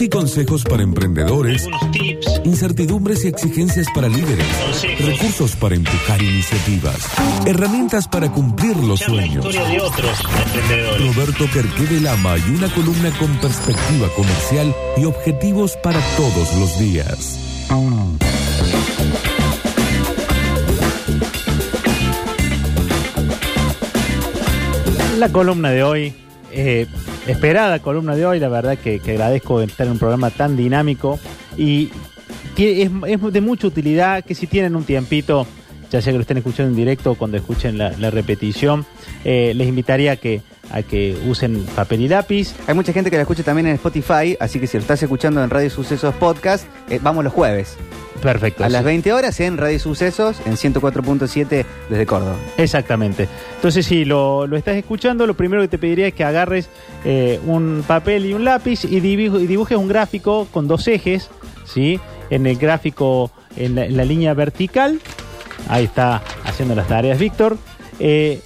Tips y consejos para emprendedores. tips, Incertidumbres y exigencias para líderes. Consejos. Recursos para empujar iniciativas. Herramientas para cumplir los escuchar la sueños. historia de otros emprendedores. Roberto Lama y una columna con perspectiva comercial y objetivos para todos los días. La columna de hoy, eh, esperada columna de hoy, la verdad que, agradezco estar en un programa tan dinámico y que es, de mucha utilidad que si tienen un tiempito, ya sea que lo estén escuchando en directo o cuando escuchen la, la repetición, eh, les invitaría a que, a que usen papel y lápiz. Hay mucha gente que la escucha también en Spotify, así que si lo estás escuchando en Radio Sucesos Podcast, eh, vamos los jueves. Perfecto. A las sí. 20 horas en Radio Sucesos, en 104.7 desde Córdoba. Exactamente. Entonces, si lo, lo estás escuchando, lo primero que te pediría es que agarres eh, un papel y un lápiz y, dibuj- y dibujes un gráfico con dos ejes, ¿sí? En el gráfico, en la, en la línea vertical, ahí está haciendo las tareas Víctor, eh,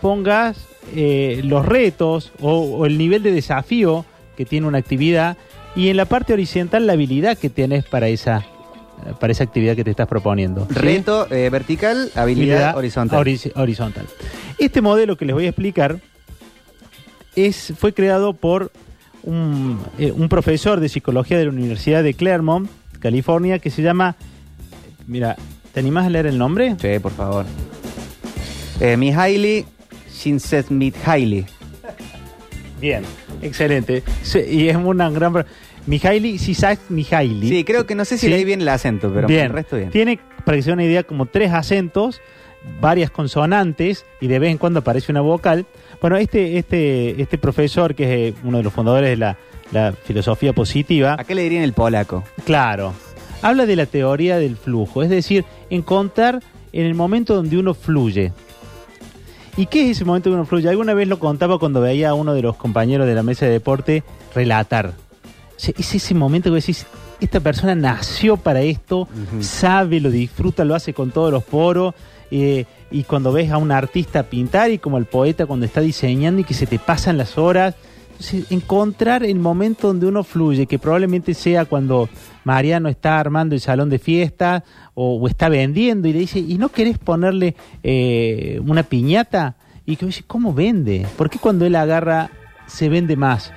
pongas eh, los retos o, o el nivel de desafío que tiene una actividad y en la parte horizontal la habilidad que tienes para esa, para esa actividad que te estás proponiendo. ¿sí? Reto eh, vertical, habilidad horizontal. horiz- horizontal. Este modelo que les voy a explicar es, fue creado por un, eh, un profesor de psicología de la Universidad de Claremont, California, que se llama... Mira, ¿te animás a leer el nombre? Sí, por favor. Eh, Mihaly Csikszentmihalyi. Bien, excelente. Sí, y es una gran... Mihaly Csikszentmihalyi. Sí, creo que no sé si Sí. leí bien el acento, pero bien. el resto bien. Tiene, para que se una idea, como tres acentos, varias consonantes y de vez en cuando aparece una vocal. Bueno, este, este, este profesor, que es eh, uno de los fundadores de la, la filosofía positiva, ¿A qué le dirían el polaco? claro, habla de la teoría del flujo, es decir, encontrar en el momento donde uno fluye. ¿Y qué es ese momento donde uno fluye? Alguna vez lo contaba cuando veía a uno de los compañeros de la mesa de deporte relatar. O sea, es ese momento que decís, esta persona nació para esto, sabe, lo disfruta, lo hace con todos los poros. eh, y cuando ves a un artista pintar y como el poeta cuando está diseñando y que se te pasan las horas. Encontrar el momento donde uno fluye, que probablemente sea cuando Mariano está armando el salón de fiesta o, está vendiendo y le dice, ¿y no querés ponerle eh, una piñata? Y que dice, ¿cómo vende? ¿Por qué cuando él agarra se vende más?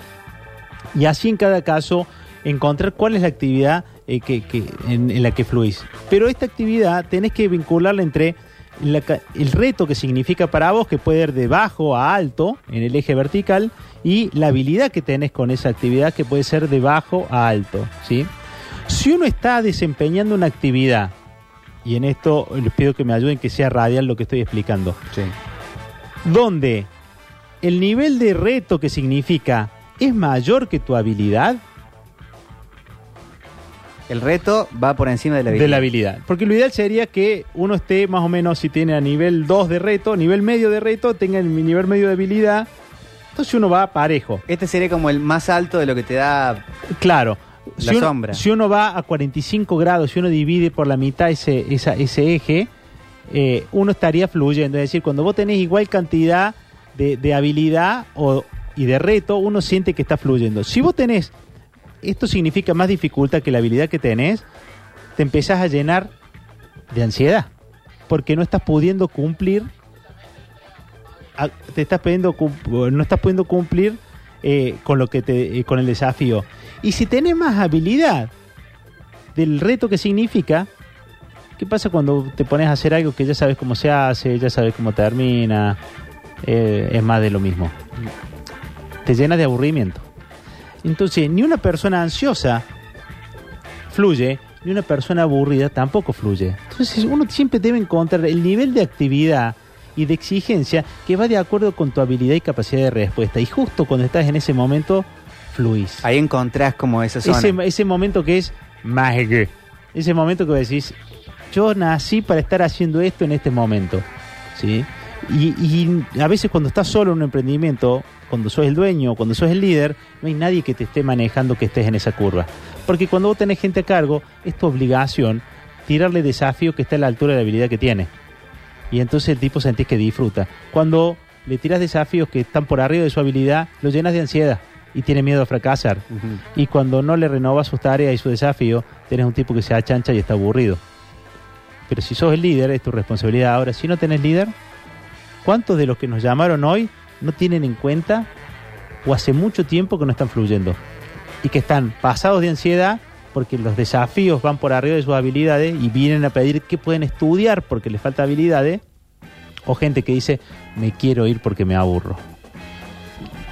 Y así en cada caso encontrar cuál es la actividad eh, en, en la que fluís. Pero esta actividad tenés que vincularla entre la el reto que significa para vos, que puede ir de bajo a alto en el eje vertical, y la habilidad que tenés con esa actividad, que puede ser de bajo a alto. ¿sí? Si uno está desempeñando una actividad, y en esto les pido que me ayuden que sea radial lo que estoy explicando, Sí. donde el nivel de reto que significa es mayor que tu habilidad, El reto va por encima de la habilidad. de la habilidad. Porque lo ideal sería que uno esté más o menos, si tiene a nivel 2 de reto, nivel medio de reto, tenga el nivel medio de habilidad. Entonces uno va parejo. Este sería como el más alto de lo que te da. Claro. La si uno, sombra. Si uno va a 45 grados, si uno divide por la mitad ese, esa- ese eje, eh, uno estaría fluyendo. Es decir, cuando vos tenés igual cantidad de, de habilidad o, y de reto, uno siente que está fluyendo. Si vos tenés, esto significa más dificultad que la habilidad que tenés, te empezás a llenar de ansiedad. Porque no estás pudiendo cumplir, te estás no estás pudiendo cumplir eh, con lo que te, eh, con el desafío. Y si tenés más habilidad del reto que significa, ¿qué pasa cuando te pones a hacer algo que ya sabes cómo se hace, ya sabes cómo termina? Eh, es más de lo mismo. Te llenas de aburrimiento. Entonces, ni una persona ansiosa fluye, ni una persona aburrida tampoco fluye. Entonces, uno siempre debe encontrar el nivel de actividad y de exigencia que va de acuerdo con tu habilidad y capacidad de respuesta. Y justo cuando estás en ese momento, fluís. Ahí encontrás como esa zona. Ese, ese momento que es mágico. Ese momento que decís, yo nací para estar haciendo esto en este momento. ¿Sí? Y, y a veces cuando estás solo en un emprendimiento, cuando sos el dueño, cuando sos el líder, no hay nadie que te esté manejando que estés en esa curva. Porque cuando vos tenés gente a cargo, es tu obligación tirarle desafío que está a la altura de la habilidad que tiene. Y entonces el tipo sentís que disfruta. Cuando le tiras desafíos que están por arriba de su habilidad, lo llenas de ansiedad. y tiene miedo a fracasar. Y cuando no le renova sus tareas y su desafío, tenés un tipo que se achancha y está aburrido. Pero si sos el líder, es tu responsabilidad. Ahora, si no tenés líder, ¿cuántos de los que nos llamaron hoy no tienen en cuenta o hace mucho tiempo que no están fluyendo? Y que están pasados de ansiedad porque los desafíos van por arriba de sus habilidades y vienen a pedir que pueden estudiar porque les falta habilidades. O gente que dice, me quiero ir porque me aburro.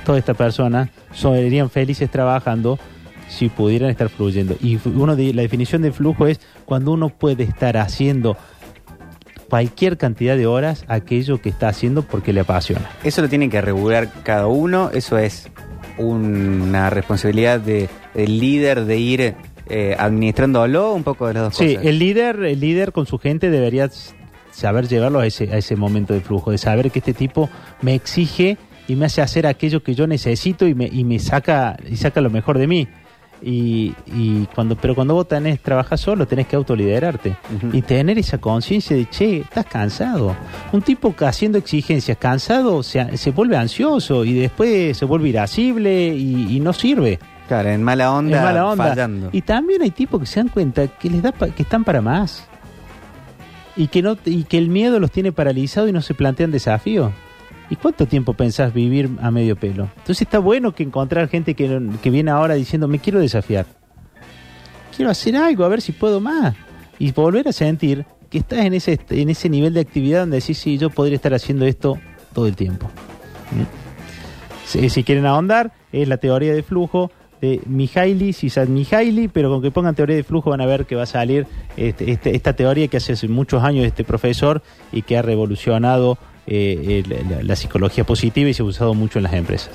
Todas estas personas serían felices trabajando si pudieran estar fluyendo. Y uno de, la definición de flujo es cuando uno puede estar haciendo cualquier cantidad de horas aquello que está haciendo porque le apasiona. Eso lo tiene que regular cada uno, eso es una responsabilidad de, del líder de ir eh, administrándolo, un poco de las dos Sí, cosas. el líder, el líder con su gente debería saber llevarlo a ese, a ese momento de flujo, de saber que este tipo me exige y me hace hacer aquello que yo necesito y me, y me saca, y saca lo mejor de mí. Y, y cuando, pero cuando vos tenés, trabajas solo, tenés que autoliderarte y tener esa conciencia de, che, estás cansado. Un tipo que haciendo exigencias, cansado, se, se vuelve ansioso y después se vuelve irascible y, y no sirve. Claro, en mala onda, Es mala onda. fallando. Y también hay tipos que se dan cuenta que les da pa- que están para más. Y que no y que el miedo los tiene paralizados y no se plantean desafíos. ¿Y cuánto tiempo pensás vivir a medio pelo? Entonces está bueno que encontrar gente que, que viene ahora diciendo, me quiero desafiar. Quiero hacer algo, a ver si puedo más. Y volver a sentir que estás en ese, en ese nivel de actividad donde decís, sí, yo podría estar haciendo esto todo el tiempo. Si, quieren ahondar, es la teoría de flujo de Mihaly, Csikszentmihalyi, pero con que pongan teoría de flujo van a ver que va a salir este- este- esta teoría que hace muchos años este profesor y que ha revolucionado eh, el- la, la psicología positiva y se ha usado mucho en las empresas.